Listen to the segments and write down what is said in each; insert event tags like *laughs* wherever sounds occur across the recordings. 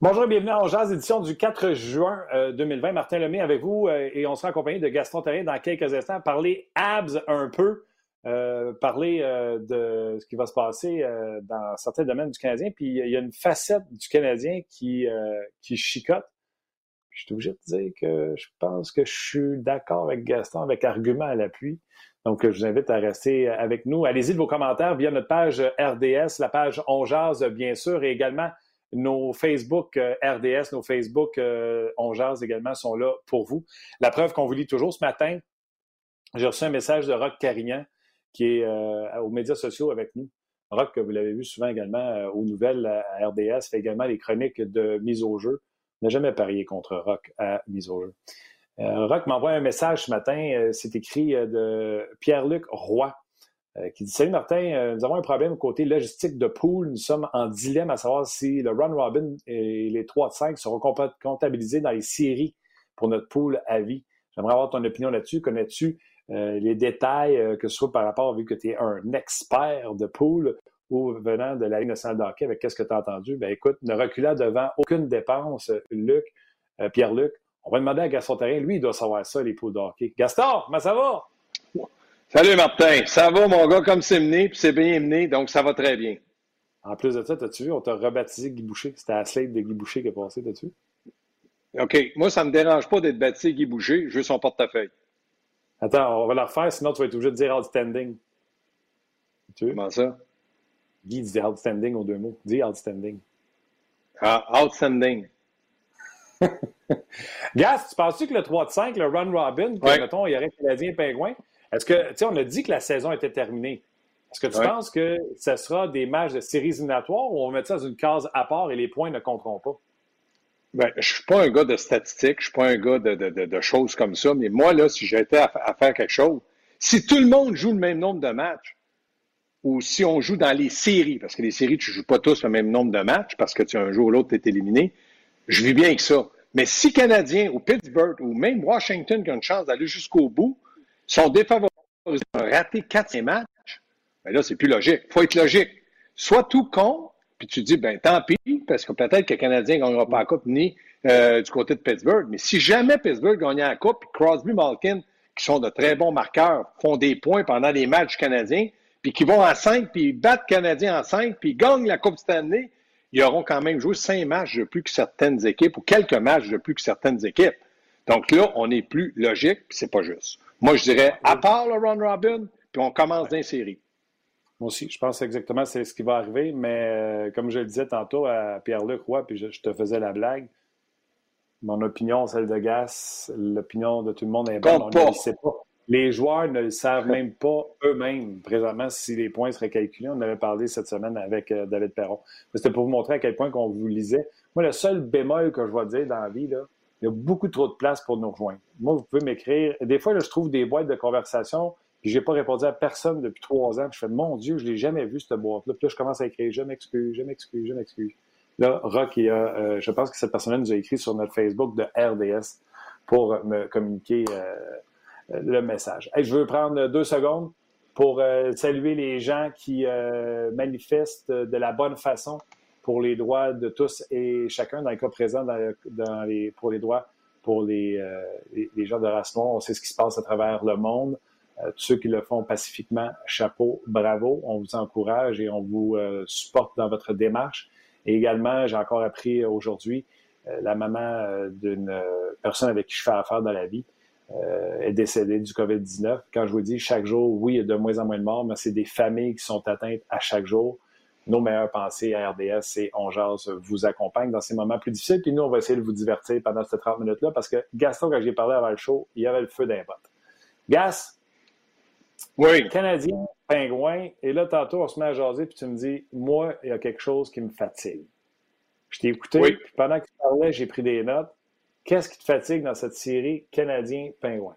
Bonjour et bienvenue en Jazz, édition du 4 juin 2020. Euh, Martin Lemay avec vous euh, et on sera accompagné de Gaston Terrien dans quelques instants. Parler abs un peu, euh, parler de ce qui va se passer dans certains domaines du Canadien. Puis il y a une facette du Canadien qui, qui chicote. Je suis obligé de dire que je pense que je suis d'accord avec Gaston, avec argument à l'appui. Donc, je vous invite à rester avec nous. Allez-y de vos commentaires via notre page RDS, la page On Jazz, bien sûr, et également nos Facebook euh, RDS, nos Facebook euh, On également sont là pour vous. La preuve qu'on vous lit toujours ce matin, j'ai reçu un message de Rock Carignan qui est euh, aux médias sociaux avec nous. Rock, vous l'avez vu souvent également aux nouvelles à RDS, fait également les chroniques de mise au jeu. N'a jamais parié contre Rock à mise au jeu. Rock m'envoie un message ce matin, c'est écrit de Pierre-Luc Roy. Euh, qui dit Salut Martin, euh, nous avons un problème côté logistique de pool. Nous sommes en dilemme à savoir si le Run Robin et les 3 de 5 seront comptabilisés dans les séries pour notre pool à vie. J'aimerais avoir ton opinion là-dessus. Connais-tu euh, les détails, que ce soit par rapport, vu que tu es un expert de pool ou venant de la Ligue nationale de avec qu'est-ce que tu as entendu? Ben écoute, ne reculant devant aucune dépense, Luc, Pierre-Luc. On va demander à Gaston Terrain, lui, il doit savoir ça, les poules de hockey. Gaston, comment ça va? Salut Martin, ça va mon gars? Comme c'est mené, puis c'est bien mené, donc ça va très bien. En plus de ça, t'as-tu vu, on t'a rebaptisé Guy Boucher. C'était la slate de Guy Boucher qui est passé, t'as-tu vu? OK. Moi, ça ne me dérange pas d'être baptisé Guy Boucher. Je veux son portefeuille. Attends, on va la refaire, sinon tu vas être obligé de dire outstanding. Tu veux? Comment ça? Guy dit outstanding aux deux mots. Dis outstanding. Ah, outstanding. *laughs* Gas, tu penses-tu que le 3 de 5, le run robin, que, mettons, il y aurait Canadien Pingouin, est-ce que, tu sais, on a dit que la saison était terminée. Est-ce que tu penses que ce sera des matchs de séries éliminatoires ou on va mettre ça dans une case à part et les points ne compteront pas? Bien, je ne suis pas un gars de statistiques, je ne suis pas un gars de, choses comme ça, mais moi, là, si j'étais à, à, faire quelque chose, si tout le monde joue le même nombre de matchs, ou si on joue dans les séries, parce que les séries, tu ne joues pas tous le même nombre de matchs, parce que tu un jour ou l'autre, tu es éliminé, je vis bien avec ça. Mais si Canadien ou Pittsburgh ou même Washington qui ont une chance d'aller jusqu'au bout, sont défavorisés à rater 4 matchs, ben là, c'est plus logique. Il faut être logique. Soit tout con, puis tu dis, ben tant pis, parce que peut-être que le Canadien ne gagnera pas la Coupe ni euh, du côté de Pittsburgh. Mais si jamais Pittsburgh gagnait la Coupe, puis Crosby, Malkin, qui sont de très bons marqueurs, font des points pendant les matchs canadiens, puis qui vont à 5, puis battent Canadiens en 5, puis gagnent la Coupe Stanley, ils auront quand même joué 5 matchs de plus que certaines équipes, ou quelques matchs de plus que certaines équipes. Donc là, on est plus logique, puis c'est pas juste. Moi, je dirais, à part le Ron Robin, puis on commence d'insérer. Moi aussi, je pense exactement c'est ce qui va arriver, mais euh, comme je le disais tantôt à Pierre-Luc Roy, puis je, te faisais la blague, mon opinion, celle de Gas, l'opinion de tout le monde est bonne. On ne le sait pas. Les joueurs ne le savent même pas eux-mêmes présentement si les points seraient calculés. On en avait parlé cette semaine avec euh, David Perron. C'était pour vous montrer à quel point qu'on vous lisait. Moi, le seul bémol que je vais dire dans la vie, là, il y a beaucoup trop de place pour nous rejoindre. Moi, vous pouvez m'écrire. Des fois, je trouve des boîtes de conversation, puis je n'ai pas répondu à personne depuis trois ans. je fais, mon Dieu, je ne l'ai jamais vu, cette boîte-là. Puis là, je commence à écrire, je m'excuse, je m'excuse, je m'excuse. Là, Rock, il a, euh, je pense que cette personne-là nous a écrit sur notre Facebook de RDS pour me communiquer euh, le message. je veux prendre deux secondes pour euh, saluer les gens qui manifestent de la bonne façon pour les droits de tous et chacun, dans le cas présent, pour les droits pour les, euh, les, gens de race noire. On sait ce qui se passe à travers le monde. Euh, tous ceux qui le font pacifiquement, chapeau, bravo. On vous encourage et on vous euh, supporte dans votre démarche. Et également, j'ai encore appris aujourd'hui, la maman d'une personne avec qui je fais affaire dans la vie est décédée du COVID-19. Quand je vous dis chaque jour, oui, il y a de moins en moins de morts, mais c'est des familles qui sont atteintes à chaque jour nos meilleures pensées à RDS et On vous accompagne dans ces moments plus difficiles. Puis nous, on va essayer de vous divertir pendant ces 30 minutes-là parce que Gaston, quand j'ai parlé avant le show, il y avait le feu d'un Gas, oui. Canadien, pingouin, et là, tantôt, on se met à jaser, puis tu me dis, moi, il y a quelque chose qui me fatigue. Je t'ai écouté, puis pendant que tu parlais, j'ai pris des notes. Qu'est-ce qui te fatigue dans cette série Canadien-Pingouin?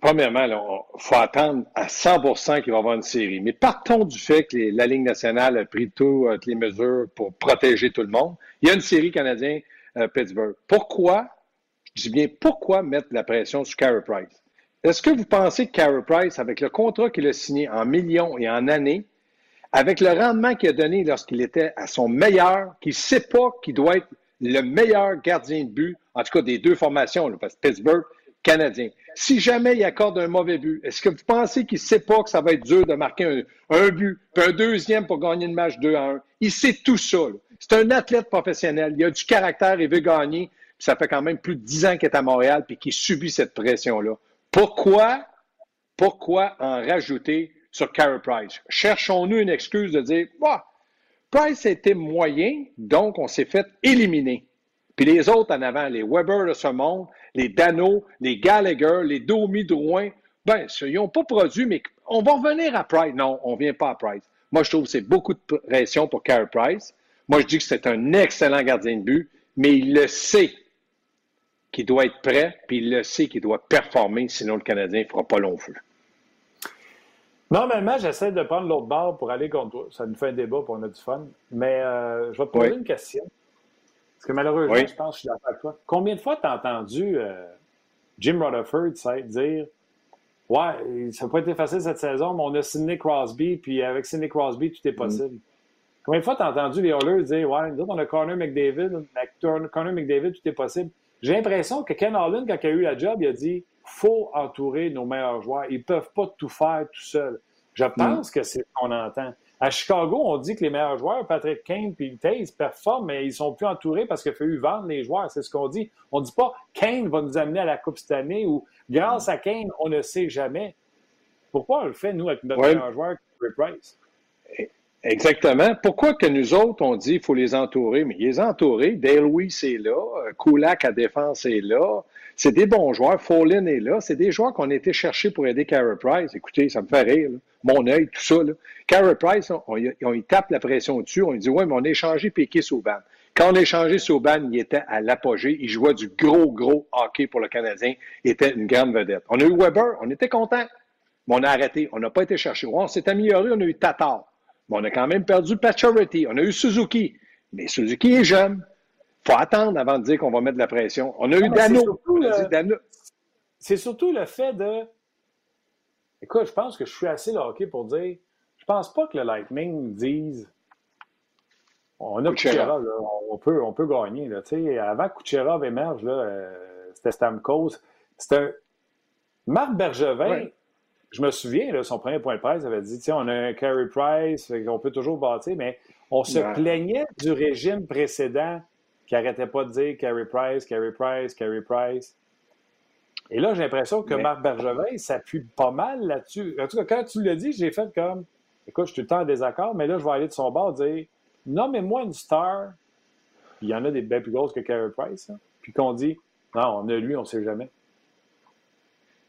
Premièrement, il faut attendre à 100% qu'il va y avoir une série. Mais partons du fait que la Ligue nationale a pris toutes les mesures pour protéger tout le monde. Il y a une série canadienne-Pittsburgh. Euh, pourquoi, je dis bien pourquoi mettre la pression sur Carey Price? Est-ce que vous pensez que Carey Price, avec le contrat qu'il a signé en millions et en années, avec le rendement qu'il a donné lorsqu'il était à son meilleur, qu'il ne sait pas qu'il doit être le meilleur gardien de but, en tout cas des deux formations, parce que Pittsburgh, Canadien. Si jamais il accorde un mauvais but, est-ce que vous pensez qu'il ne sait pas que ça va être dur de marquer un, but, puis un deuxième pour gagner le match 2 à 1? Il sait tout ça. C'est un athlète professionnel. Il a du caractère, il veut gagner. Puis ça fait quand même plus de dix ans qu'il est à Montréal puis qu'il subit cette pression-là. Pourquoi, pourquoi en rajouter sur Carey Price? Cherchons-nous une excuse de dire, bah, Price était moyen, donc on s'est fait éliminer. Puis les autres en avant, les Weber de ce monde, les Dano, les Gallagher, les Domi Drouin, ben, ils n'ont pas produit, mais on va revenir à Price. Non, on ne vient pas à Price. Moi, je trouve que c'est beaucoup de pression pour Carey Price. Moi, je dis que c'est un excellent gardien de but, mais il le sait qu'il doit être prêt, puis il le sait qu'il doit performer, sinon le Canadien ne fera pas long feu. Normalement, j'essaie de prendre l'autre barre pour aller contre toi. Ça nous fait un débat, pour on a du fun. Mais euh, je vais te poser une question. Parce que malheureusement, je pense que je suis d'accord avec toi. Combien de fois tu as entendu euh, Jim Rutherford dire Ouais, ça n'a pas été facile cette saison, mais on a Sidney Crosby, puis avec Sidney Crosby, tout est mm. possible. Combien de fois tu as entendu les Oilers dire Ouais, nous autres, on a Connor McDavid, avec Connor McDavid, tout est possible. J'ai l'impression que Ken Holland, quand il a eu la job, il a dit faut entourer nos meilleurs joueurs. Ils ne peuvent pas tout faire tout seuls. Je mm. pense que c'est ce qu'on entend. À Chicago, on dit que les meilleurs joueurs, Patrick Kane et Taze, performent, mais ils sont plus entourés parce qu'il a fallu vendre les joueurs. C'est ce qu'on dit. On ne dit pas Kane va nous amener à la Coupe cette année ou grâce à Kane, on ne sait jamais. Pourquoi on le fait, nous, avec notre meilleur joueur, Rick Price? Exactement. Pourquoi que nous autres, on dit qu'il faut les entourer? Mais les entourer, Dale Weiss est là, Kulak à défense est là, c'est des bons joueurs, Follin est là, c'est des joueurs qu'on a été chercher pour aider Carey Price. Écoutez, ça me fait rire, mon œil, tout ça. Là. Carey Price, on, on, tape la pression dessus, on lui dit, ouais, mais on a échangé Piquet Souban. Quand on a échangé Souban, il était à l'apogée, il jouait du gros, gros hockey pour le Canadien, il était une grande vedette. On a eu Weber, on était content, mais on a arrêté, on n'a pas été chercher. on s'est amélioré, on a eu Tatar. Mais on a quand même perdu Pacioretty. On a eu Suzuki. Mais Suzuki est jeune. Il faut attendre avant de dire qu'on va mettre de la pression. On a eu Dano. C'est surtout le fait de. Écoute, je pense que je suis assez hockey pour dire. Je pense pas que le Lightning dise. On a Kucherov, on, peut, on peut gagner. Là. Avant que Kucherov émerge, là, euh, c'était Stamkos. C'était un. Marc Bergevin, je me souviens, là, son premier point de presse avait dit, on a un Carey Price, on peut toujours bâtir, mais on se plaignait du régime précédent qui n'arrêtait pas de dire Carey Price, Carey Price, Carey Price. Et là, j'ai l'impression que Marc Bergevin s'appuie pas mal là-dessus. En tout cas, quand tu l'as dit, j'ai fait comme, écoute, je suis tout le temps en désaccord, mais là, je vais aller de son bord dire, nommez-moi une star, il y en a des bien plus grosses que Carey Price, puis qu'on dit, non, on a lui, on ne sait jamais.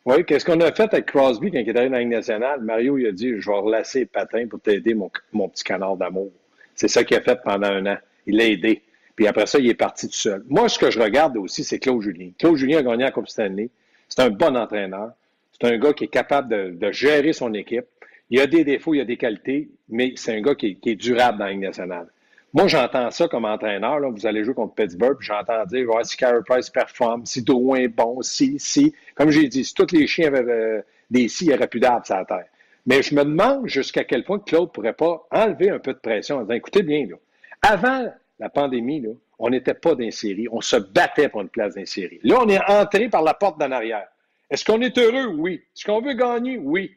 Oui, qu'est-ce qu'on a fait avec Crosby quand il est arrivé dans la Ligue nationale? Mario, il a dit Je vais relasser le patin pour t'aider, mon, petit canard d'amour. C'est ça qu'il a fait pendant un an. Il l'a aidé. Puis après ça, il est parti tout seul. Moi, ce que je regarde aussi, c'est Claude Julien. Claude Julien a gagné la Coupe Stanley. C'est un bon entraîneur. C'est un gars qui est capable de, gérer son équipe. Il a des défauts, il a des qualités, mais c'est un gars qui, est durable dans la Ligue nationale. Moi, j'entends ça comme entraîneur. Vous allez jouer contre Pittsburgh, j'entends dire si Carey Price performe, si Drouin est bon, si, si. Comme j'ai dit, si tous les chiens avaient euh, des si, il n'y aurait plus d'arbres sur la terre. Mais je me demande jusqu'à quel point Claude ne pourrait pas enlever un peu de pression en disant écoutez bien, là, avant la pandémie, là, on n'était pas dans. On se battait pour une place dans. Là, on est entré par la porte d'en arrière. Est-ce qu'on est heureux? Oui. Est-ce qu'on veut gagner? Oui.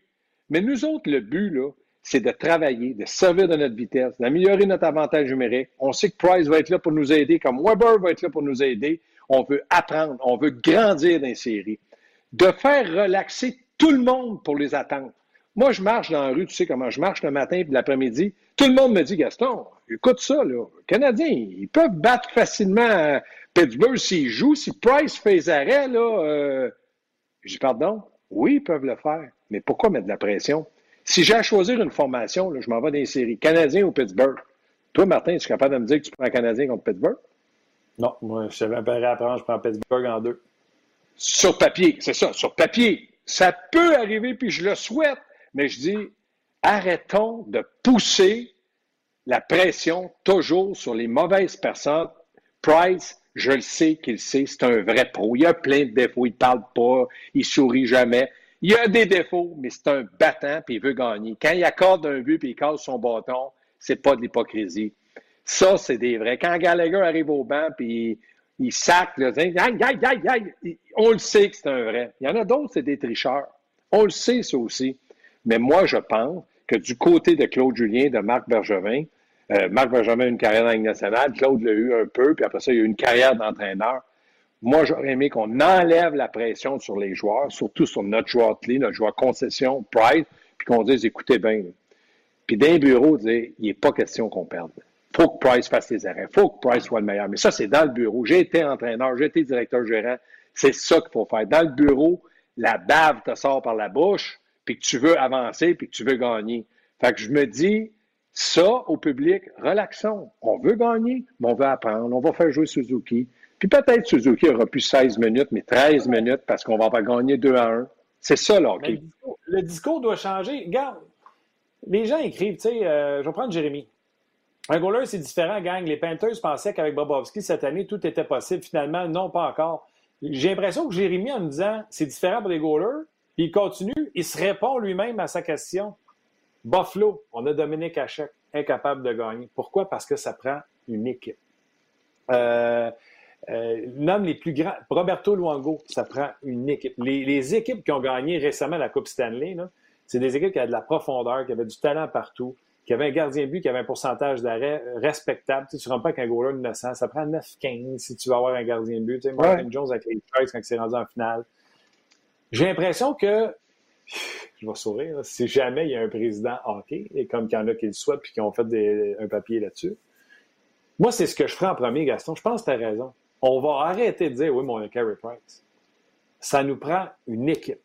Mais nous autres, le but, là, c'est de travailler, de servir de notre vitesse, d'améliorer notre avantage numérique. On sait que Price va être là pour nous aider, comme Weber va être là pour nous aider. On veut apprendre, on veut grandir dans les séries. De faire relaxer tout le monde pour les attendre. Moi, je marche dans la rue, tu sais comment je marche le matin et l'après-midi. Tout le monde me dit, Gaston, écoute ça, là. Les Canadiens, ils peuvent battre facilement Pittsburgh s'ils jouent. Si Price fait les arrêts, là, euh... je dis, pardon? Oui, ils peuvent le faire. Mais pourquoi mettre de la pression? Si j'ai à choisir une formation, je m'en vais dans les séries. Canadien ou Pittsburgh? Toi, Martin, tu es capable de me dire que tu prends Canadien contre Pittsburgh? Non, moi, je savais pas apprendre, je prends Pittsburgh en deux. Sur papier, c'est ça, sur papier. Ça peut arriver, puis je le souhaite, mais je dis, arrêtons de pousser la pression toujours sur les mauvaises personnes. Price, je le sais qu'il sait, c'est un vrai pro. Il a plein de défauts, il ne parle pas, il sourit jamais Il a des défauts, mais c'est un battant, puis il veut gagner. Quand il accorde un but, puis il casse son bâton, c'est pas de l'hypocrisie. Ça, c'est des vrais. Quand Gallagher arrive au banc, puis il sac, là, on le sait que c'est un vrai. Il y en a d'autres, c'est des tricheurs. On le sait, ça aussi. Mais moi, je pense que du côté de Claude Julien, de Marc Bergevin, euh, Marc Bergevin a une carrière dans la Ligue nationale, Claude l'a eu un peu, puis après ça, il a eu une carrière d'entraîneur. Moi, j'aurais aimé qu'on enlève la pression sur les joueurs, surtout sur notre joueur clé, notre joueur concession, Price, puis qu'on dise, écoutez bien. Puis d'un bureau, dire, il n'est pas question qu'on perde. Il faut que Price fasse les arrêts. Il faut que Price soit le meilleur. Mais ça, c'est dans le bureau. J'ai été entraîneur, j'ai été directeur gérant. C'est ça qu'il faut faire. Dans le bureau, la bave te sort par la bouche, puis que tu veux avancer, puis que tu veux gagner. Fait que je me dis, ça, au public, relaxons. On veut gagner, mais on veut apprendre. On va faire jouer Suzuki. Puis peut-être Suzuki aura plus 16 minutes, mais 13 minutes parce qu'on va pas gagner 2 à 1. C'est ça, là, Le discours, doit changer. Regarde, les gens écrivent, tu sais, euh, je vais prendre Jérémy. Un goaler, c'est différent, gang. Les Panthers pensaient qu'avec Bobovski, cette année, tout était possible. Finalement, non, pas encore. J'ai l'impression que Jérémy, en me disant c'est différent pour les goalers, puis il continue, il se répond lui-même à sa question. Buffalo, on a Dominique Hachek, incapable de gagner. Pourquoi? Parce que ça prend une équipe. Euh, euh, L'homme les plus grands, Roberto Luango, ça prend une équipe. Les, équipes qui ont gagné récemment la Coupe Stanley, c'est des équipes qui avaient de la profondeur, qui avaient du talent partout, qui avaient un gardien de but, qui avait un pourcentage d'arrêt respectable. Tu ne rentres pas avec un goaler innocent. Ça prend 9-15 si tu veux avoir un gardien de but. Tu sais, Martin Jones avec les Chargers quand il s'est rendu en finale. J'ai l'impression que, je vais sourire, si jamais il y a un président hockey, et comme il y en a qui le souhaitent puis qui ont fait un papier là-dessus, moi, c'est ce que je ferai en premier, Gaston. Je pense que tu as raison on va arrêter de dire oui, mais on a Carey Price. Ça nous prend une équipe.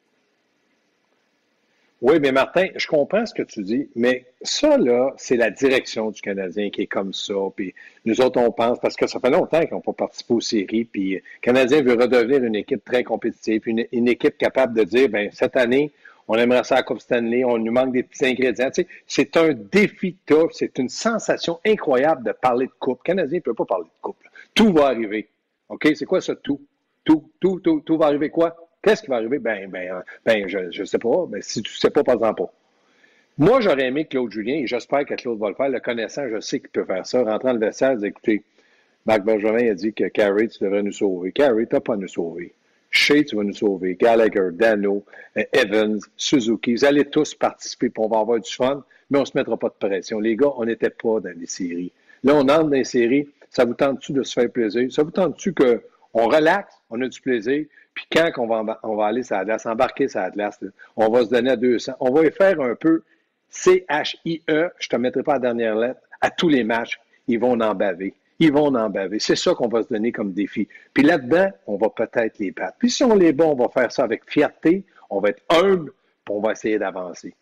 Oui, mais Martin, je comprends ce que tu dis, mais ça, là, c'est la direction du Canadien qui est comme ça. Puis nous autres, on pense, parce que ça fait longtemps qu'on n'a pas participé aux séries, puis le Canadien veut redevenir une équipe très compétitive, une, une équipe capable de dire, ben cette année, on aimerait ça à Coupe Stanley, on nous manque des petits ingrédients. Tu sais, c'est un défi top, c'est une sensation incroyable de parler de coupe. Le Canadien ne peut pas parler de coupe. Tout va arriver. OK, c'est quoi ça, tout? Tout, tout, tout, tout va arriver quoi? Qu'est-ce qui va arriver? Ben, ben, ben je ne sais pas. Ben, si tu ne sais pas, par exemple pas. Moi, j'aurais aimé Claude Julien, et j'espère que Claude va le faire. Le connaissant, je sais qu'il peut faire ça. Rentrant le vestiaire, écoutez, Marc Bergevin a dit que Carrie, tu devrais nous sauver. Carrie, tu n'as pas à nous sauver. Shea, tu vas nous sauver. Gallagher, Dano, Evans, Suzuki, vous allez tous participer, puis on va avoir du fun, mais on ne se mettra pas de pression. Les gars, on n'était pas dans les séries. Là, on entre dans les séries, ça vous tente-tu de se faire plaisir? Ça vous tente-tu qu'on relaxe, on a du plaisir, puis quand on va, on va aller sur Atlas, embarquer sur Atlas, on va se donner à 200. On va y faire un peu C-H-I-E, je ne te mettrai pas la dernière lettre, à tous les matchs, ils vont en baver. Ils vont en baver. C'est ça qu'on va se donner comme défi. Puis là-dedans, on va peut-être les battre. Puis si on les bat, on va faire ça avec fierté, on va être humble, puis on va essayer d'avancer.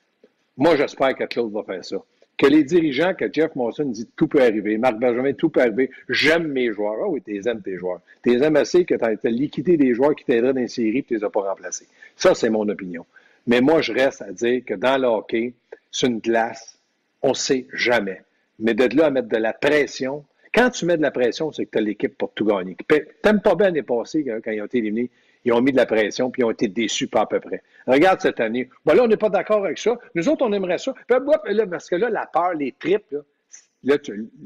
Moi, j'espère que Claude va faire ça que les dirigeants, que Jeff Monson dit tout peut arriver, Marc Benjamin, tout peut arriver, j'aime mes joueurs. Ah oui, tu aimes tes joueurs. Tu aimes assez que tu as, liquidé des joueurs qui t'aideraient dans les séries et tu les as pas remplacés. Ça, c'est mon opinion. Mais moi, je reste à dire que dans le hockey, c'est une glace, on ne sait jamais. Mais de là à mettre de la pression, quand tu mets de la pression, c'est que tu as l'équipe pour tout gagner. T'aimes pas bien les passés quand ils ont été éliminés ils ont mis de la pression, puis ils ont été déçus pas à peu près. Regarde cette année. Bon, là, on n'est pas d'accord avec ça. Nous autres, on aimerait ça. parce que là, la peur, les tripes, là,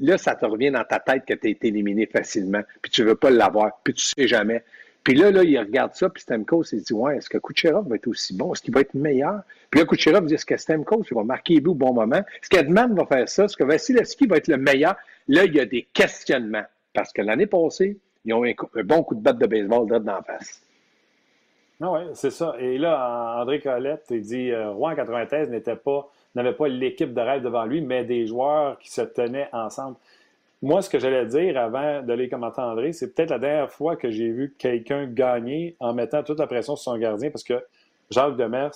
là, ça te revient dans ta tête que tu as été éliminé facilement, puis tu ne veux pas l'avoir, puis tu ne sais jamais. Puis là, là, il regarde ça, puis Stemco il dit Ouais, est-ce que Kucherov va être aussi bon? Est-ce qu'il va être meilleur? Puis là, Kucherov dit Est-ce que Stemco il va marquer les au bon moment? Est-ce qu'Edman va faire ça? Est-ce que Vasilevski va être le meilleur? Là, il y a des questionnements. Parce que l'année passée, ils ont un, un bon coup de batte de baseball dans la face. Ah oui, c'est ça. Et là, André Colette, il dit euh, Rouen 93 n'était pas, n'avait pas l'équipe de rêve devant lui, mais des joueurs qui se tenaient ensemble. Moi, ce que j'allais dire avant de les commenter André, c'est peut-être la dernière fois que j'ai vu quelqu'un gagner en mettant toute la pression sur son gardien parce que Jacques Demers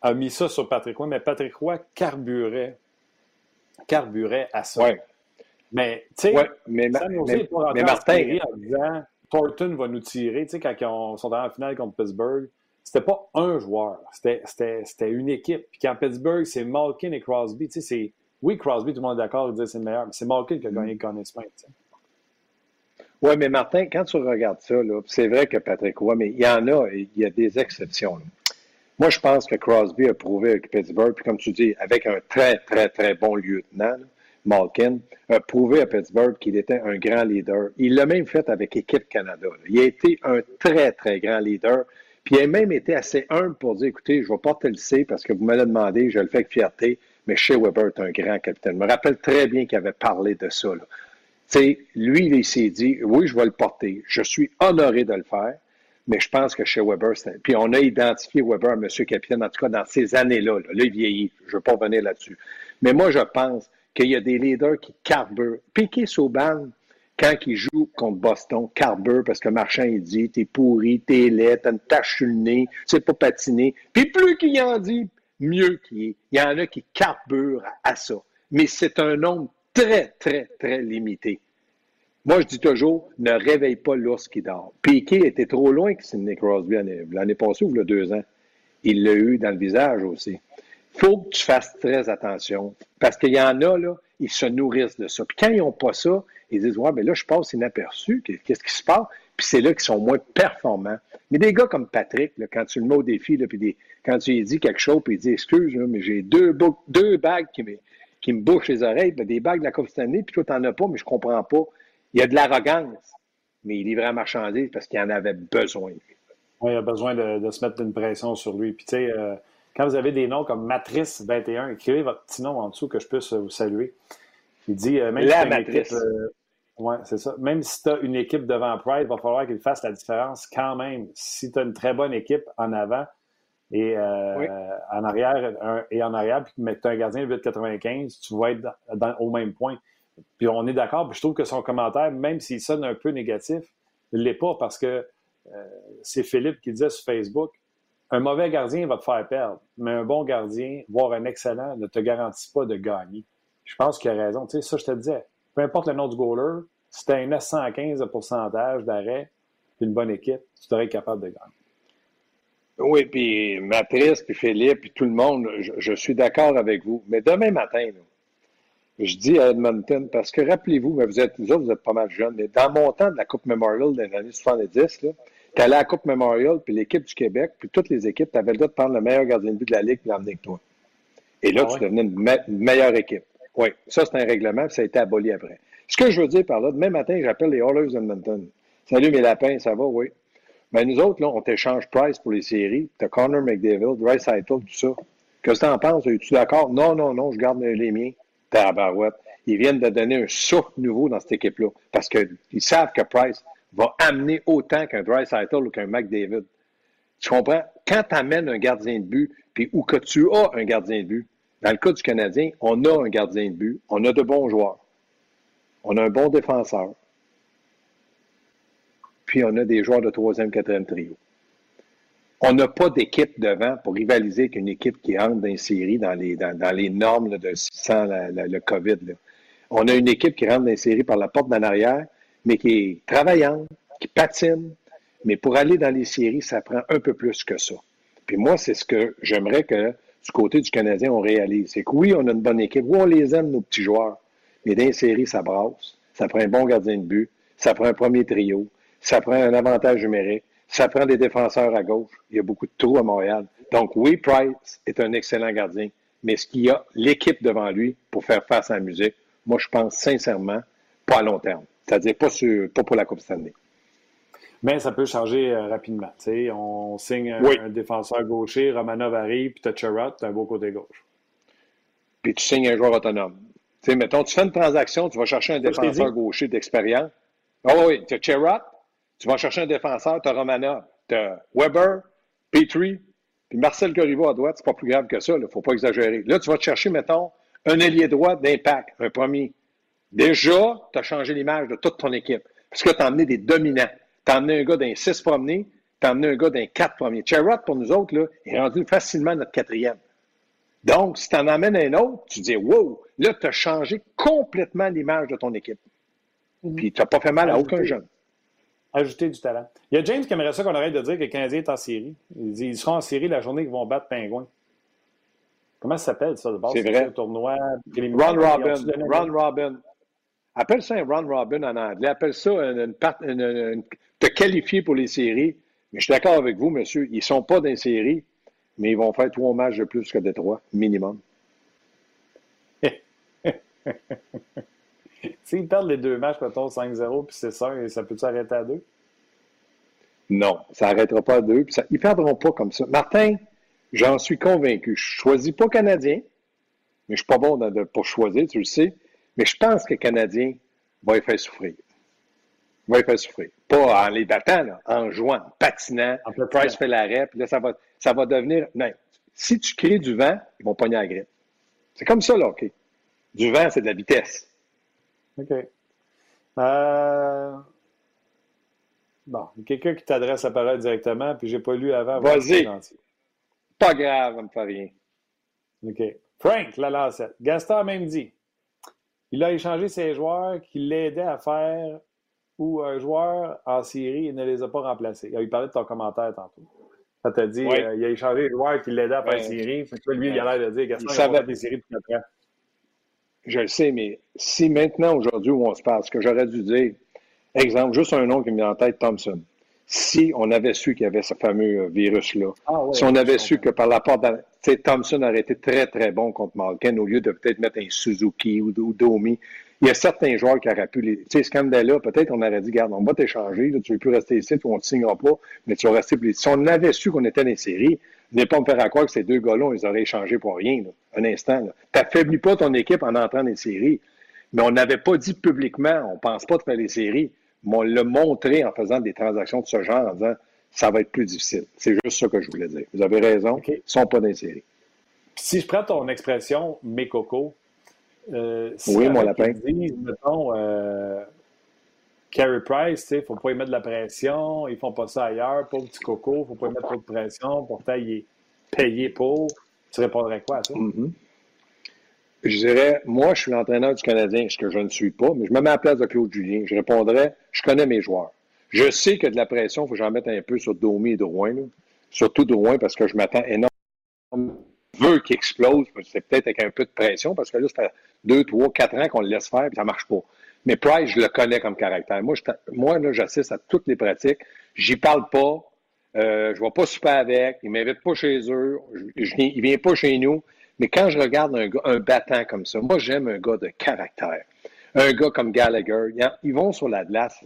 a mis ça sur Patrick Roy, mais Patrick Roy carburait, carburait à ça. Ouais. Mais, tu sais, ouais, mais, mais, mais Martin, en disant Thornton va nous tirer. Tu sais, quand ils sont en finale contre Pittsburgh, c'était pas un joueur, c'était une équipe. Puis quand Pittsburgh, c'est Malkin et Crosby. Tu sais, c'est. Oui, Crosby, tout le monde est d'accord, il dit c'est le meilleur, mais c'est Malkin qui a gagné le Conn Oui, mais Martin, quand tu regardes ça, c'est vrai que Patrick Roy, mais il y en a, il y a des exceptions. Moi, je pense que Crosby a prouvé avec Pittsburgh, puis comme tu dis, avec un très, très, très bon lieutenant, Malkin, a prouvé à Pittsburgh qu'il était un grand leader. Il l'a même fait avec Équipe Canada. Il a été un très, très grand leader. Puis il a même été assez humble pour dire, écoutez, je vais porter le C parce que vous me l'avez demandé, je le fais avec fierté, mais chez Weber est un grand capitaine. Je me rappelle très bien qu'il avait parlé de ça. Lui, il s'est dit, oui, je vais le porter. Je suis honoré de le faire. Mais je pense que chez Weber, puis on a identifié Weber, M. Capitaine, en tout cas dans ces années-là. Là, il vieillit. Je ne veux pas revenir là-dessus. Mais moi, je pense qu'il y a des leaders qui carburent. Piqué Sauban, quand il joue contre Boston, carbure parce que Marchand, il dit T'es pourri, t'es laid, t'as une tache sur le nez, tu sais pas patiner. Puis plus qu'il en dit, mieux qu'il. Il y en a qui carburent à ça. Mais c'est un nombre très, très, très limité. Moi, je dis toujours, ne réveille pas l'ours qui dort. Piquet était trop loin que Sidney Crosby l'année passée ou il y a deux ans. Il l'a eu dans le visage aussi. Faut que tu fasses très attention parce qu'il y en a, là, ils se nourrissent de ça. Puis quand ils n'ont pas ça, ils disent Ouais, mais là, je passe inaperçu. Qu'est-ce qui se passe? Puis c'est là qu'ils sont moins performants. Mais des gars comme Patrick, quand tu le mets au défi, là, puis quand tu lui dis quelque chose, puis il dit Excuse, mais j'ai deux, deux bagues qui me, qui me bouchent les oreilles, des bagues de la Coupe Stanley, puis toi, tu n'en as pas, mais je ne comprends pas. Il y a de l'arrogance, mais il livrait la marchandise parce qu'il en avait besoin. Oui, il a besoin de, se mettre une pression sur lui. Puis, tu sais, euh, quand vous avez des noms comme Matrice 21, écrivez votre petit nom en dessous que je puisse vous saluer. Il dit, euh, même la si Matrice. Euh, oui, c'est ça. Même si tu as une équipe devant Pride, il va falloir qu'il fasse la différence quand même. Si tu as une très bonne équipe en avant et en arrière, et en arrière, puis que tu as un gardien de 8,95, tu vas être au même point. Puis on est d'accord, puis je trouve que son commentaire, même s'il sonne un peu négatif, il ne l'est pas parce que euh, c'est Philippe qui disait sur Facebook un mauvais gardien va te faire perdre, mais un bon gardien, voire un excellent, ne te garantit pas de gagner. Je pense qu'il a raison. Tu sais, ça, je te disais, peu importe le nom du goaler, si tu as un 915 de pourcentage d'arrêt, une bonne équipe, tu serais capable de gagner. Oui, puis Matrice, puis Philippe, puis tout le monde, je, je suis d'accord avec vous. Mais demain matin, là, je dis à Edmonton, parce que rappelez-vous, mais vous êtes, vous autres, vous êtes pas mal jeunes, mais dans mon temps de la Coupe Memorial dans les années 70, tu allais à la Coupe Memorial, puis l'équipe du Québec, puis toutes les équipes, tu avais le droit de prendre le meilleur gardien de but de la Ligue et l'emmener avec toi. Et là, ah tu devenais une, meilleure équipe. Oui, ça, c'est un règlement, puis ça a été aboli après. Ce que je veux dire par là, demain matin, j'appelle les Oilers d'Edmonton. Salut mes lapins, ça va? Oui. Mais nous autres, là, on t'échange Price pour les séries. Tu as Connor McDavid, Bryce Eitel, tout ça. Qu'est-ce que tu en penses? Es-tu d'accord? Non, non, non, je garde les miens. Tabarouette. Ils viennent de donner un souffle nouveau dans cette équipe-là. Parce qu'ils savent que Price va amener autant qu'un Bryce ou qu'un McDavid. Tu comprends? Quand tu amènes un gardien de but, puis ou que tu as un gardien de but, dans le cas du Canadien, on a un gardien de but, on a de bons joueurs, on a un bon défenseur, puis on a des joueurs de troisième, quatrième trio. On n'a pas d'équipe devant pour rivaliser avec une équipe qui entre dans les séries, dans les, normes sans le COVID. On a une équipe qui rentre dans les séries par la porte d'en arrière, mais qui est travaillante, qui patine. Mais pour aller dans les séries, ça prend un peu plus que ça. Puis moi, c'est ce que j'aimerais que du côté du Canadien, on réalise. C'est que oui, on a une bonne équipe. Oui, on les aime, nos petits joueurs. Mais séries, ça brasse. Ça prend un bon gardien de but. Ça prend un premier trio. Ça prend un avantage numérique. Ça prend des défenseurs à gauche. Il y a beaucoup de trous à Montréal. Donc, oui, Price est un excellent gardien, mais est-ce qu'il y a l'équipe devant lui pour faire face à la musique? Moi, je pense sincèrement pas à long terme. C'est-à-dire pas, pas pour la Coupe Stanley. Mais ça peut changer euh, rapidement. on signe un, défenseur gaucher, Romanov arrive, puis tu as Chirot, tu as un beau côté gauche. Puis tu signes un joueur autonome. sais, mettons, tu fais une transaction, tu vas chercher un défenseur gaucher d'expérience. Oh oui, tu as Chirot, tu vas chercher un défenseur, tu as Romana, tu as Weber, Petrie, puis Marcel Corriveau à droite, c'est pas plus grave que ça, il ne faut pas exagérer. Là, tu vas te chercher, mettons, un ailier droit d'impact, un premier. Déjà, tu as changé l'image de toute ton équipe. Parce que tu as emmené des dominants. Tu as emmené un gars d'un 6 premiers, tu as emmené un gars d'un 4 premiers. Cherrod, pour nous autres, là, est rendu facilement notre quatrième. Donc, si tu en amènes un autre, tu dis Wow, là, tu as changé complètement l'image de ton équipe. Mhm. Puis tu n'as pas fait mal à aucun jeune ajouter du talent. Il y a James qui aimerait ça qu'on arrête de dire que le Canadien est en série. Il dit ils seront en série la journée qu'ils vont battre Pingouin. Comment ça s'appelle, ça, de base? C'est vrai. tournoi Run Robin. Run Robin. Appelle ça un Run Robin en anglais. Appelle ça une, te qualifier pour les séries. Mais je suis d'accord avec vous, monsieur. Ils ne sont pas dans les séries. mais ils vont faire trois matchs de plus que Détroit, minimum. *laughs* S'ils perdent les deux matchs, mettons 5-0, puis c'est ça, ça peut s'arrêter à deux? Non, ça n'arrêtera pas à deux. Puis ils ne perdront pas comme ça. Martin, j'en suis convaincu. Je ne choisis pas Canadien, mais je ne suis pas bon pour choisir, tu le sais. Mais je pense que le Canadien va les faire souffrir. Va les faire souffrir. Pas en les battant, en jouant, en patinant. En Price fait l'arrêt, puis là, ça va, ça va devenir. Non. Si tu crées du vent, ils vont pogner la grippe. C'est comme ça, là, OK? Du vent, c'est de la vitesse. OK. Euh... Bon, quelqu'un qui t'adresse la parole directement, puis j'ai pas lu avant. Vas-y. Pas grave, ça me fait rien. OK. Frank, la lancette. Gaston dit il a échangé ses joueurs qui l'aidaient à faire ou un joueur en série, il ne les a pas remplacés. Il a eu parlé de ton commentaire tantôt. Ça t'a dit, euh, il a échangé les joueurs qui l'aidaient à faire une série. lui, il a l'air de dire Gaston, il, il a fait des séries 4 ans. Je le sais, mais si maintenant, aujourd'hui, où on se passe, que j'aurais dû dire, exemple, juste un nom qui me met en tête, Thompson. Si on avait su qu'il y avait ce fameux virus-là, ah si on avait su que par la porte, Thompson aurait été très, très bon contre Malkin au lieu de peut-être mettre un Suzuki ou, Domi. Il y a certains joueurs qui auraient pu les. Tu sais, Scandella, peut-être on aurait dit, garde, on va t'échanger, tu ne veux plus rester ici, on ne te signera pas, mais tu vas rester plus. Si on avait su qu'on était dans les séries, n'est pas me faire à croire que ces deux gars-là, ils auraient échangé pour rien, un instant. Tu n'affaiblis pas ton équipe en entrant dans les séries. Mais on n'avait pas dit publiquement, on ne pense pas de faire les séries, mais on l'a montré en faisant des transactions de ce genre, en disant ça va être plus difficile. C'est juste ça que je voulais dire. Vous avez raison, ils ne sont pas dans les séries. Si je prends ton expression, mes cocos, euh, oui, mon lapin. Disent, mettons, euh, Carey Price, il ne faut pas y mettre de la pression, ils ne font pas ça ailleurs, pauvre petit coco, il ne faut pas y mettre trop de pression, pourtant il est payé pour. Tu répondrais quoi à ça? Mm-hmm. Je dirais, moi, je suis l'entraîneur du Canadien, ce que je ne suis pas, mais je me mets à la place de Claude Julien. Je répondrais, je connais mes joueurs. Je sais que de la pression, il faut que j'en mette un peu sur Domi et Drouin, surtout Drouin, parce que je m'attends énormément. Veut qu'il explose, c'est peut-être avec un peu de pression, parce que là, ça fait deux, trois, quatre ans qu'on le laisse faire, et ça ne marche pas. Mais Price, je le connais comme caractère. Moi, moi là, j'assiste à toutes les pratiques. J'y parle pas. Euh, je ne vais pas super avec. Il ne m'invite pas chez eux. Je, il ne vient pas chez nous. Mais quand je regarde un, un battant comme ça, moi, j'aime un gars de caractère. Un gars comme Gallagher, ils vont sur la glace.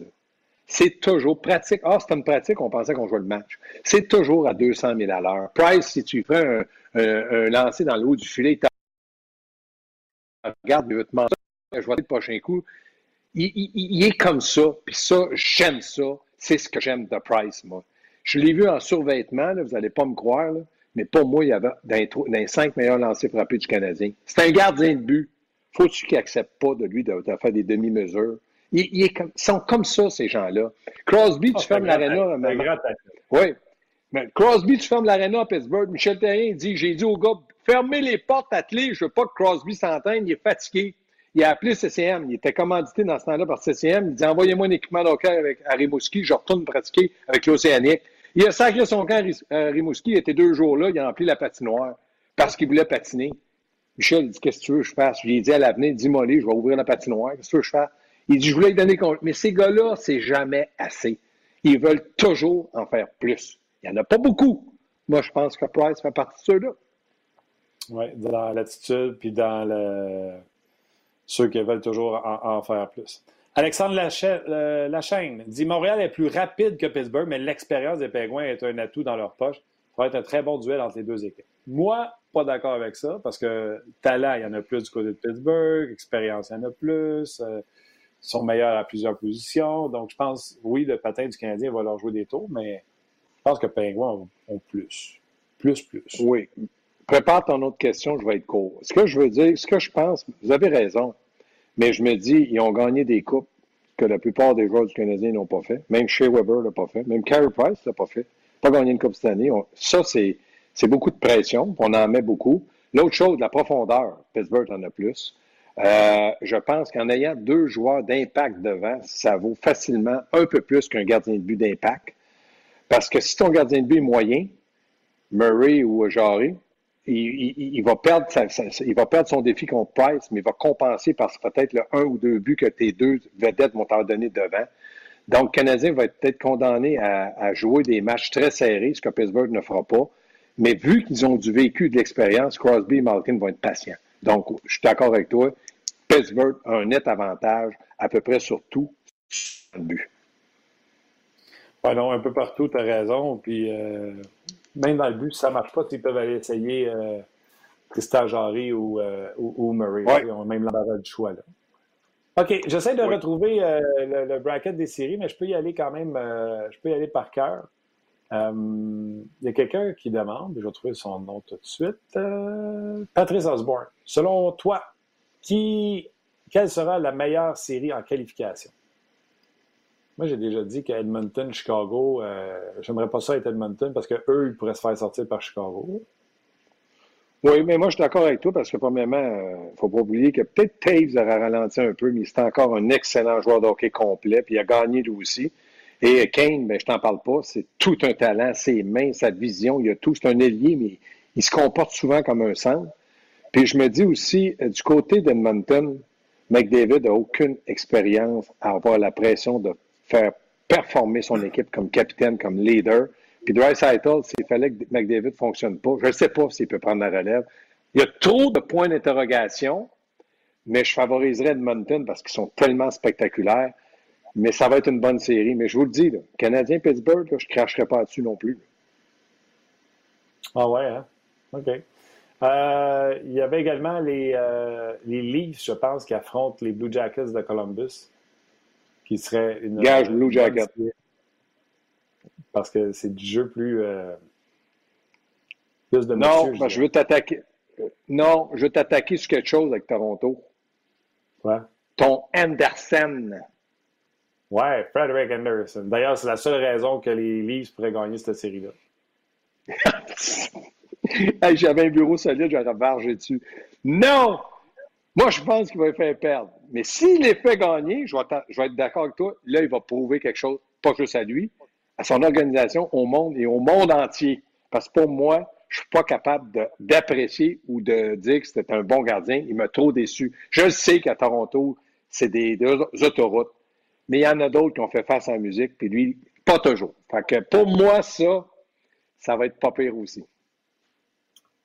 C'est toujours pratique. Ah, c'est une pratique, on pensait qu'on jouait le match. C'est toujours à 200 000 à l'heure. Price, si tu fais un, lancer dans le haut du filet, regarde, il veut te mentir, je vais le prochain coup il, est comme ça, puis ça, j'aime ça. C'est ce que j'aime de Price, moi. Je l'ai vu en survêtement, vous n'allez pas me croire, mais pour moi, il y avait dans les, cinq meilleurs lancers frappés du Canadien. C'est un gardien de but. Faut-tu qu'il n'accepte pas de lui de, faire des demi-mesures? Ils sont comme ça, ces gens-là. Crosby, tu ah, fermes l'aréna. Oui. Mais Crosby, tu fermes l'aréna à Pittsburgh. Michel Terrien dit J'ai dit au gars, fermez les portes attelées, je veux pas que Crosby s'entende, il est fatigué. Il a appelé CCM. Il était commandité dans ce temps-là par CCM. Il dit Envoyez-moi un équipement d'hockey avec, à Rimouski. Je retourne pratiquer avec l'Océanique. Il a sacré son camp à Rimouski. Il était deux jours là. Il a rempli la patinoire parce qu'il voulait patiner. Michel dit Qu'est-ce que tu veux que je fasse? J'ai dit à l'avenir Dis-moi, je vais ouvrir la patinoire. Qu'est-ce que tu veux que je fasse? Il dit Je voulais lui donner compte. Mais ces gars-là, c'est jamais assez. Ils veulent toujours en faire plus. Il n'y en a pas beaucoup. Moi, je pense que Price fait partie de ceux-là. Oui, dans l'attitude, puis dans ceux qui veulent toujours en, faire plus. Alexandre euh, Lachaine dit Montréal est plus rapide que Pittsburgh, mais l'expérience des Pingouins est un atout dans leur poche. Ça va être un très bon duel entre les deux équipes. Moi, pas d'accord avec ça, parce que talent, il y en a plus du côté de Pittsburgh, expérience, il y en a plus. Euh, sont meilleurs à plusieurs positions. Donc, je pense, oui, le patin du Canadien va leur jouer des tours, mais je pense que Pingouins ont plus. Plus, plus. Oui. Prépare ton autre question, je vais être court. Ce que je veux dire, ce que je pense, vous avez raison, mais je me dis, ils ont gagné des coupes que la plupart des joueurs du Canadien n'ont pas fait. Même Shea Weber l'a pas fait. Même Carey Price l'a pas fait. Pas gagné une coupe cette année. ça, c'est, c'est beaucoup de pression. On en met beaucoup. L'autre chose, la profondeur. Pittsburgh en a plus. Euh, je pense qu'en ayant deux joueurs d'impact devant, ça vaut facilement un peu plus qu'un gardien de but d'impact. Parce que si ton gardien de but est moyen, Murray ou Jarry, il, va perdre il va perdre son défi contre Price, mais il va compenser par peut-être le un ou deux buts que tes deux vedettes vont t'en donner devant. Donc, le Canadien va être peut-être condamné à, jouer des matchs très serrés, ce que Pittsburgh ne fera pas. Mais vu qu'ils ont du vécu, de l'expérience, Crosby et Malkin vont être patients. Donc, je suis d'accord avec toi. Pittsburgh a un net avantage à peu près sur tout le but. Ouais, non, un peu partout, tu as raison. Puis, euh, même dans le but, si ça ne marche pas, ils peuvent aller essayer euh, Tristan Jarry ou, euh, ou, Murray. Ils ont même l'embarras du choix. Là. OK, j'essaie de retrouver euh, le, bracket des séries, mais je peux y aller quand même, je peux y aller par cœur. Il y a quelqu'un qui demande, je vais trouver son nom tout de suite, Patrice Osborne. Selon toi, quelle sera la meilleure série en qualification? Moi, j'ai déjà dit qu'Edmonton, Chicago, euh, j'aimerais pas ça être Edmonton parce qu'eux, ils pourraient se faire sortir par Chicago. Oui, mais moi, je suis d'accord avec toi parce que, premièrement, il euh, ne faut pas oublier que peut-être Taves aura ralenti un peu, mais c'est encore un excellent joueur de hockey complet, puis il a gagné lui aussi. Et Kane, ben, je t'en parle pas, c'est tout un talent, ses mains, sa vision, il a tout, c'est un ailier, mais il se comporte souvent comme un centre. Puis je me dis aussi, euh, du côté d'Edmonton, McDavid n'a aucune expérience à avoir la pression de faire performer son équipe comme capitaine, comme leader. Puis Dreisaitl, s'il fallait que McDavid ne fonctionne pas, je ne sais pas s'il peut prendre la relève. Il y a trop de points d'interrogation, mais je favoriserais Edmonton parce qu'ils sont tellement spectaculaires. Mais ça va être une bonne série. Mais je vous le dis, Canadien-Pittsburgh, je ne cracherai pas dessus non plus. Ah ouais, hein? OK. Euh, il y avait également les, euh, les Leafs, je pense, qui affrontent les Blue Jackets de Columbus qui serait une. Gage Blue Jacket. Parce que c'est du jeu plus. Euh, plus de Non, je, veux t'attaquer. Non, je veux t'attaquer sur quelque chose avec Toronto. Quoi? Ton Anderson. Ouais, Frederick Anderson. D'ailleurs, c'est la seule raison que les Leafs pourraient gagner cette série-là. *laughs* J'avais un bureau solide, j'aurais vargé dessus. Non! Moi, je pense qu'il va les faire perdre. Mais s'il les fait gagner, je vais, être d'accord avec toi, là, il va prouver quelque chose, pas juste à lui, à son organisation, au monde et au monde entier. Parce que pour moi, je ne suis pas capable d'apprécier ou de dire que c'était un bon gardien. Il m'a trop déçu. Je sais qu'à Toronto, c'est des, autoroutes, mais il y en a d'autres qui ont fait face à la musique, puis lui, pas toujours. Fait que pour moi, ça, ça va être pas pire aussi.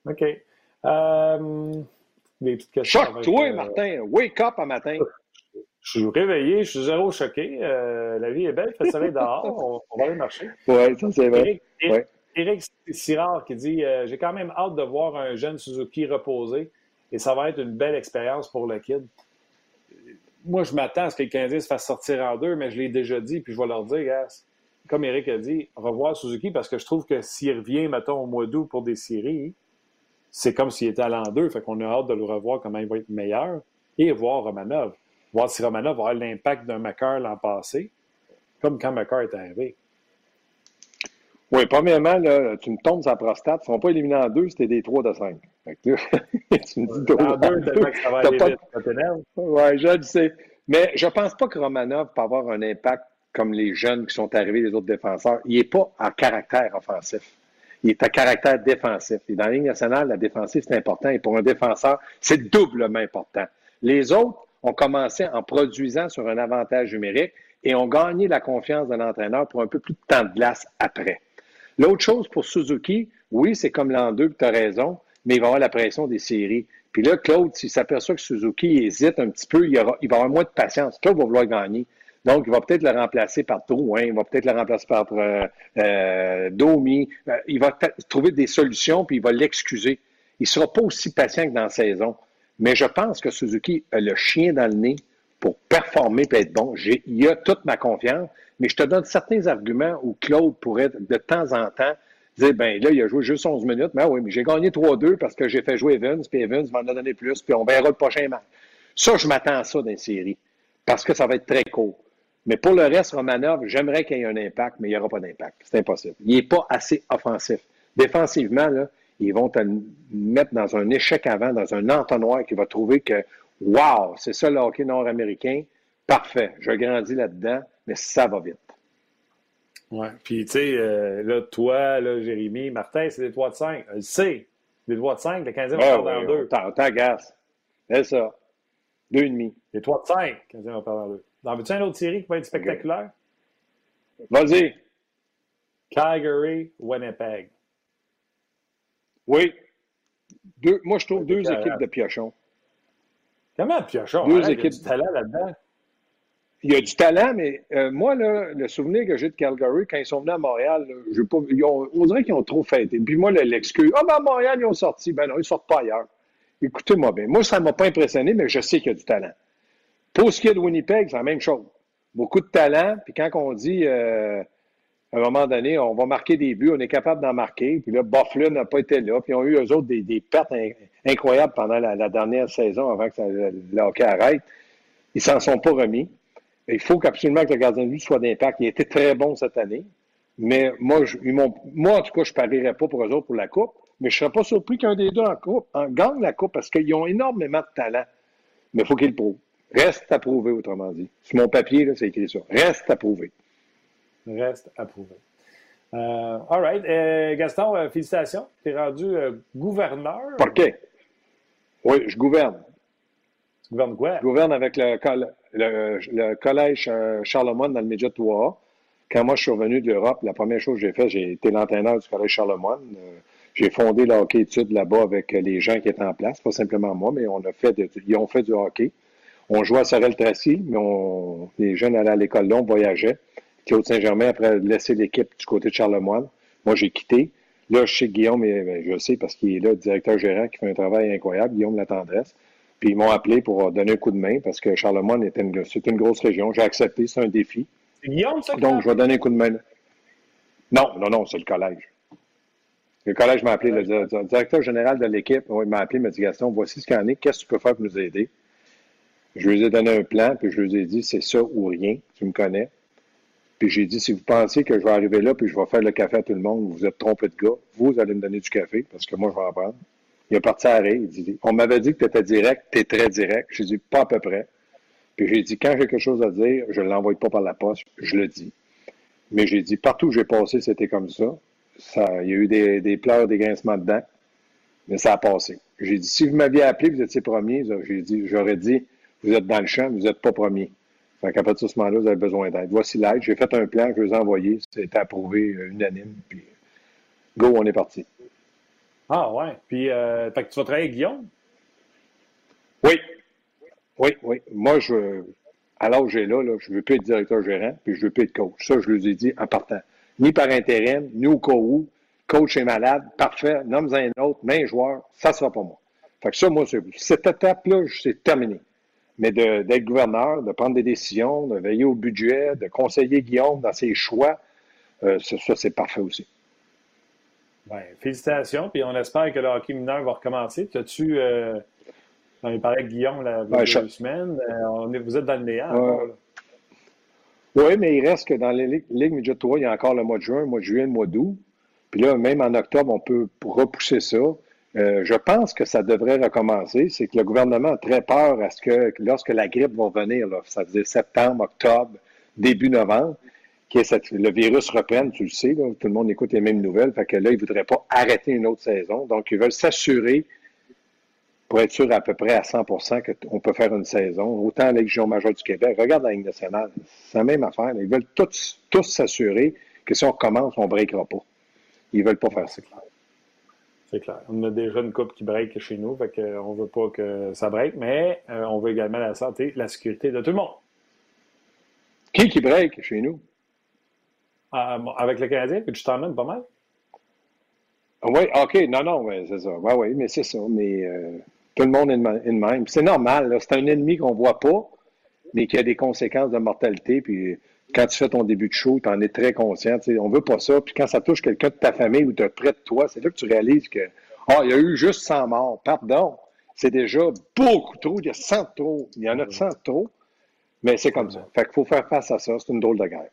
OK. Euh, Choque-toi, euh, Martin. Wake up un matin. Je suis réveillé, je suis zéro choqué. Euh, la vie est belle, il fait soleil dehors, *laughs* on, va aller marcher. Oui, ça c'est vrai. Éric, Sirard qui dit J'ai quand même hâte de voir un jeune Suzuki reposer et ça va être une belle expérience pour le kid. Moi, je m'attends à ce que le Canadien se fasse sortir en deux, mais je l'ai déjà dit, puis je vais leur dire, gars, comme Eric a dit, revoir Suzuki parce que je trouve que s'il revient, mettons, au mois d'août pour des séries, c'est comme s'il était à l'an 2. Fait qu'on a hâte de le revoir comment il va être meilleur et voir Romanov. Voir si Romanov va avoir l'impact d'un Macar l'an passé, comme quand Macar est arrivé. Oui, premièrement, là, tu me tombes sa prostate. Ils ne sont pas éliminés en deux, c'était des trois de cinq. *laughs* tu me dis en deux, tellement que ça va aller vite. Oui, je le sais. Mais je ne pense pas que Romanov peut avoir un impact comme les jeunes qui sont arrivés, les autres défenseurs. Il n'est pas en caractère offensif il est à caractère défensif. Et dans la Ligue nationale, la défensive, c'est important. Et pour un défenseur, c'est doublement important. Les autres ont commencé en produisant sur un avantage numérique et ont gagné la confiance de l'entraîneur pour un peu plus de temps de glace après. L'autre chose pour Suzuki, oui, c'est comme l'an 2, tu as raison, mais il va avoir la pression des séries. Puis là, Claude, s'il s'aperçoit que Suzuki hésite un petit peu, il, va avoir moins de patience. Claude va vouloir gagner. Donc, il va peut-être le remplacer par Drouin, il va peut-être le remplacer par euh, euh Domi. Euh, il va trouver des solutions, puis il va l'excuser. Il ne sera pas aussi patient que dans la saison. Mais je pense que Suzuki a le chien dans le nez pour performer et être bon. Il a toute ma confiance, mais je te donne certains arguments où Claude pourrait de temps en temps dire, ben là, il a joué juste 11 minutes, mais oui, mais j'ai gagné 3-2 parce que j'ai fait jouer Evans, puis Evans m'en a donné plus, puis on verra le prochain match. Ça, je m'attends à ça dans les séries, parce que ça va être très court. Mais pour le reste, Romanov, j'aimerais qu'il y ait un impact, mais il n'y aura pas d'impact. C'est impossible. Il n'est pas assez offensif. Défensivement, là, ils vont te mettre dans un échec avant, dans un entonnoir qui va trouver que, wow, c'est ça le hockey nord-américain. Parfait. Je grandis là-dedans, mais ça va vite. Oui. Puis, tu sais, euh, là, toi, là, Jérémy, Martin, c'est des 3 de 5. Je sais. Des 3 de 5, le 15e va perdre en deux. T'agaces. C'est ça. Deux et demi. Les 3 de 5, le 15e va perdre en deux. Dans veux-tu une autre série qui va être spectaculaire? Vas-y. Calgary, Winnipeg. Oui. Deux, moi, je trouve deux équipes de piochons. Comment piochon? Deux équipes. Il y a du talent là-dedans. Il y a du talent, mais euh, moi, là, le souvenir que j'ai de Calgary, quand ils sont venus à Montréal, pas, on dirait qu'ils ont trop fêté. Puis moi, l'excuse, ah, ben à Montréal, ils ont sorti. Ben non, ils ne sortent pas ailleurs. Écoutez-moi bien. Moi, ça ne m'a pas impressionné, mais je sais qu'il y a du talent. Pour ce qui est de Winnipeg, c'est la même chose. Beaucoup de talent, puis quand on dit euh, à un moment donné, on va marquer des buts, on est capable d'en marquer, puis là, Buffalo n'a pas été là, puis ils ont eu, eux autres, des, pertes incroyables pendant la, dernière saison avant que ça, le hockey arrête. Ils s'en sont pas remis. Il faut absolument que le gardien de but soit d'impact. Il a été très bon cette année, mais moi, je, moi en tout cas, je ne parierais pas pour eux autres pour la Coupe, mais je ne serais pas surpris qu'un des deux en, coupe, en gagne la Coupe parce qu'ils ont énormément de talent. Mais il faut qu'ils le prouvent. Reste à prouver, autrement dit. Sur mon papier, c'est écrit ça. Reste à prouver. Reste à prouver. Euh, all right. Euh, Gaston, euh, félicitations. Tu es rendu gouverneur. OK. Oui, je gouverne. Tu gouvernes quoi? Je gouverne avec le, le, collège Charlemagne dans le Média de 3 Quand moi, je suis revenu d'Europe, la première chose que j'ai fait, j'ai été l'entraîneur du collège Charlemagne. j'ai fondé le hockey études là-bas avec les gens qui étaient en place, pas simplement moi, mais on a fait ils ont fait du hockey. On jouait à Sorel-Tracy, mais les jeunes allaient à l'école là, on voyageait. Claude Saint-Germain, après laisser l'équipe du côté de Charlemagne, moi, j'ai quitté. Là, je sais que Guillaume, ben, je sais parce qu'il est là, directeur gérant, qui fait un travail incroyable, Guillaume La Tendresse. Puis ils m'ont appelé pour donner un coup de main parce que Charlemagne était une, c'est une grosse région. J'ai accepté, c'est un défi. C'est Guillaume, ça? Donc, je vais donner un coup de main. Non, non, non, c'est le collège. Le collège m'a appelé, le directeur général de l'équipe, il m'a appelé, il m'a dit Gaston, voici ce qu'il y en est, qu'est-ce que tu peux faire pour nous aider? Je lui ai donné un plan, puis je lui ai dit, c'est ça ou rien, tu me connais. Puis j'ai dit, si vous pensez que je vais arriver là, puis je vais faire le café à tout le monde, vous êtes trompé de gars, vous allez me donner du café, parce que moi, je vais en prendre. Il est parti à arrêt, il dit, on m'avait dit que tu étais direct, tu es très direct. J'ai dit, pas à peu près. Puis j'ai dit, quand j'ai quelque chose à dire, je ne l'envoie pas par la poste, je le dis. Mais j'ai dit, partout où j'ai passé, c'était comme ça. ça. Il y a eu des, pleurs, des grincements dedans, mais ça a passé. J'ai dit, si vous m'aviez appelé, vous étiez premier, j'ai dit, j'aurais dit, vous êtes dans le champ, vous n'êtes pas premier. Fait qu'à partir de ce moment-là, vous avez besoin d'aide. Voici l'aide. J'ai fait un plan, je vous ai envoyé. C'était approuvé euh, unanime. Puis, go, on est parti. Ah, ouais. Puis, euh, fait que tu vas travailler avec Guillaume? Oui. Oui, oui. Moi, je, à l'âge j'ai là, je ne veux plus être directeur gérant, puis je ne veux plus être coach. Ça, je lui ai dit en partant. Ni par intérim, ni au cas où. Coach est malade, parfait, nomme un autre, main joueur, ça ne sera pas moi. Fait que ça, moi, cette étape-là, c'est terminé. Mais d'être gouverneur, de prendre des décisions, de veiller au budget, de conseiller Guillaume dans ses choix, euh, ça, c'est parfait aussi. Bien, félicitations, puis on espère que le hockey mineur va recommencer. As-tu, euh, on parlait avec Guillaume la ben, deux semaines, euh, on est, vous êtes dans le néant. oui, mais il reste que dans les ligues Midget 3, il y a encore le mois de juin, le mois de juillet, le mois d'août. Puis là, même en octobre, on peut repousser ça. Euh, je pense que ça devrait recommencer. C'est que le gouvernement a très peur à ce que lorsque la grippe va venir, là, ça veut dire septembre, octobre, début novembre, que le virus reprenne, tu le sais, tout le monde écoute les mêmes nouvelles, fait que là, ils ne voudraient pas arrêter une autre saison. Donc, ils veulent s'assurer, pour être sûr à peu près à 100% qu'on peut faire une saison. Autant la Légion majeure du Québec, regarde la Ligue nationale, c'est la même affaire. Ils veulent tous, tous s'assurer que si on commence, on ne breakera pas. Ils ne veulent pas faire ça. C'est clair. On a déjà une coupe qui break chez nous, fait qu'on ne veut pas que ça break, mais euh, on veut également la santé, la sécurité de tout le monde. Qui qui break chez nous? Ah, avec le Canadien, puis tu t'emmènes pas mal? Ah oui, OK, non, non, mais c'est ça. Oui, oui, mais c'est ça. Mais euh, tout le monde est de même. C'est normal, c'est un ennemi qu'on ne voit pas, mais qui a des conséquences de mortalité. Puis quand tu fais ton début de show, tu en es très conscient. On ne veut pas ça. Puis quand ça touche quelqu'un de ta famille ou de près de toi, c'est là que tu réalises que oh, il y a eu juste 100 morts. Pardon. C'est déjà beaucoup trop. Il y a 100 trop. Il y en a 100 trop. Mais c'est comme ça. Fait qu'il faut faire face à ça. C'est une drôle de guerre.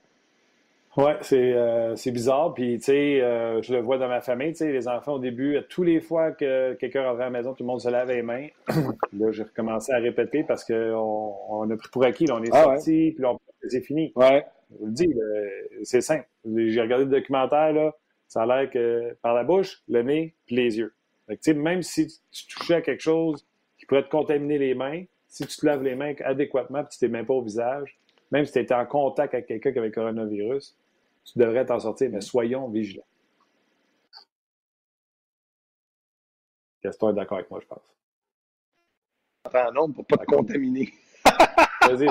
Oui, c'est euh, bizarre. Puis, tu sais, euh, je le vois dans ma famille. Tu sais, les enfants, au début, tous les fois que quelqu'un rentrait à la maison, tout le monde se lave les mains. *coughs* là, j'ai recommencé à répéter parce qu'on on a pris pour acquis. Là, on est ah sorti, puis on c'est fini. Ouais. Je vous le dis, c'est simple. J'ai regardé le documentaire, là, ça a l'air que par la bouche, le nez, puis les yeux. Fait même si tu touchais à quelque chose qui pourrait te contaminer les mains, si tu te laves les mains adéquatement et tu t'es même pas au visage, même si tu étais en contact avec quelqu'un qui avait le coronavirus, tu devrais t'en sortir, mais soyons vigilants. Gaston est d'accord avec moi, je pense. Enfin, non, pour pas te contaminer. *laughs* *laughs* Vas-y,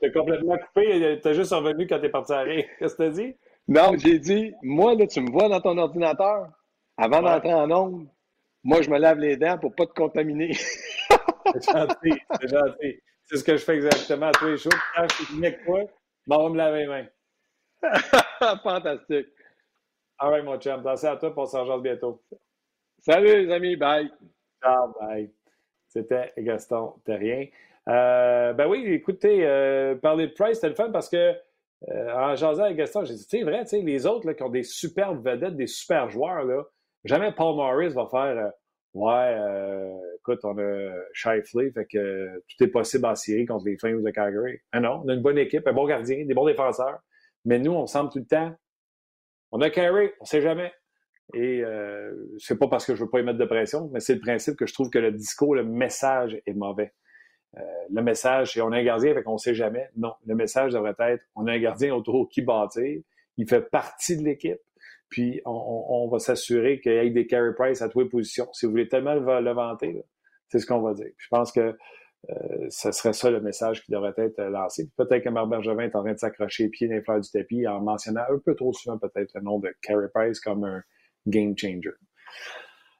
t'es complètement coupé. T'es juste revenu quand t'es parti à rire. *laughs* Qu'est-ce que t'as dit? Non, j'ai dit, moi, là, tu me vois dans ton ordinateur, avant d'entrer en onde, moi, je me lave les dents pour pas te contaminer. c'est gentil, c'est gentil. C'est ce que je fais exactement à tous les jours. Quand je suis avec toi, ben, on va me laver les mains. *laughs* Fantastique. All right, mon chum. Merci à toi, pour on s'en bientôt. Salut, les amis. Bye. Ciao, bye. C'était Gaston Terrien. Euh, ben oui, écoutez, euh, parler de Price, c'était le fun parce que euh, en jasant avec Gaston, j'ai dit, c'est vrai, les autres là, qui ont des superbes vedettes, des super joueurs, là, jamais Paul Morris va faire Ouais, écoute, on a Shifley, fait que tout est possible en série contre les Flames de Calgary. Ah non, on a une bonne équipe, un bon gardien, des bons défenseurs. Mais nous, on semble tout le temps. On a carré, on sait jamais. Et euh, c'est pas parce que je veux pas y mettre de pression, mais c'est le principe que je trouve que le discours, le message est mauvais. Euh, le message, c'est on a un gardien, fait qu'on sait jamais. Non, le message devrait être on a un gardien autour qui bâtir, il fait partie de l'équipe, puis on, va s'assurer qu'il y ait des carry price à toutes les positions. Si vous voulez tellement le, vanter, c'est ce qu'on va dire. je pense que ce serait ça le message qui devrait être lancé. Peut-être que Marc Bergevin est en train de s'accrocher les pieds dans du tapis en mentionnant un peu trop souvent peut-être le nom de Carey Price comme un game changer.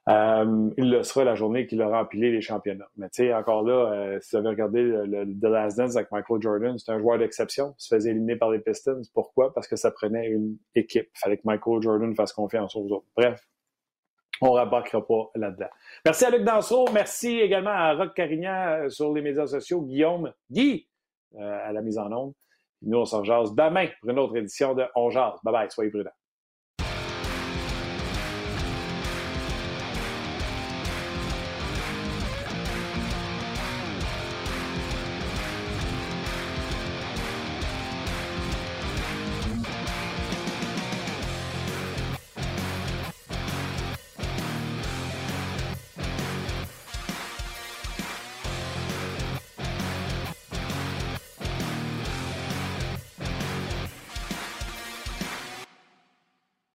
Euh, il le sera la journée qu'il aura empilé les championnats. Mais tu sais, encore là, euh, si vous avez regardé le, The Last Dance avec Michael Jordan, c'est un joueur d'exception. Il se faisait éliminer par les Pistons. Pourquoi? Parce que ça prenait une équipe. Il fallait que Michael Jordan fasse confiance aux autres. Bref, on ne pas là-dedans. Merci à Luc Dansereau. Merci également à Rock Carignan euh, sur les médias sociaux. Guillaume, Guy, à la mise en onde. Nous, on s'en jase demain pour une autre édition de On jase. Bye bye, soyez prudents.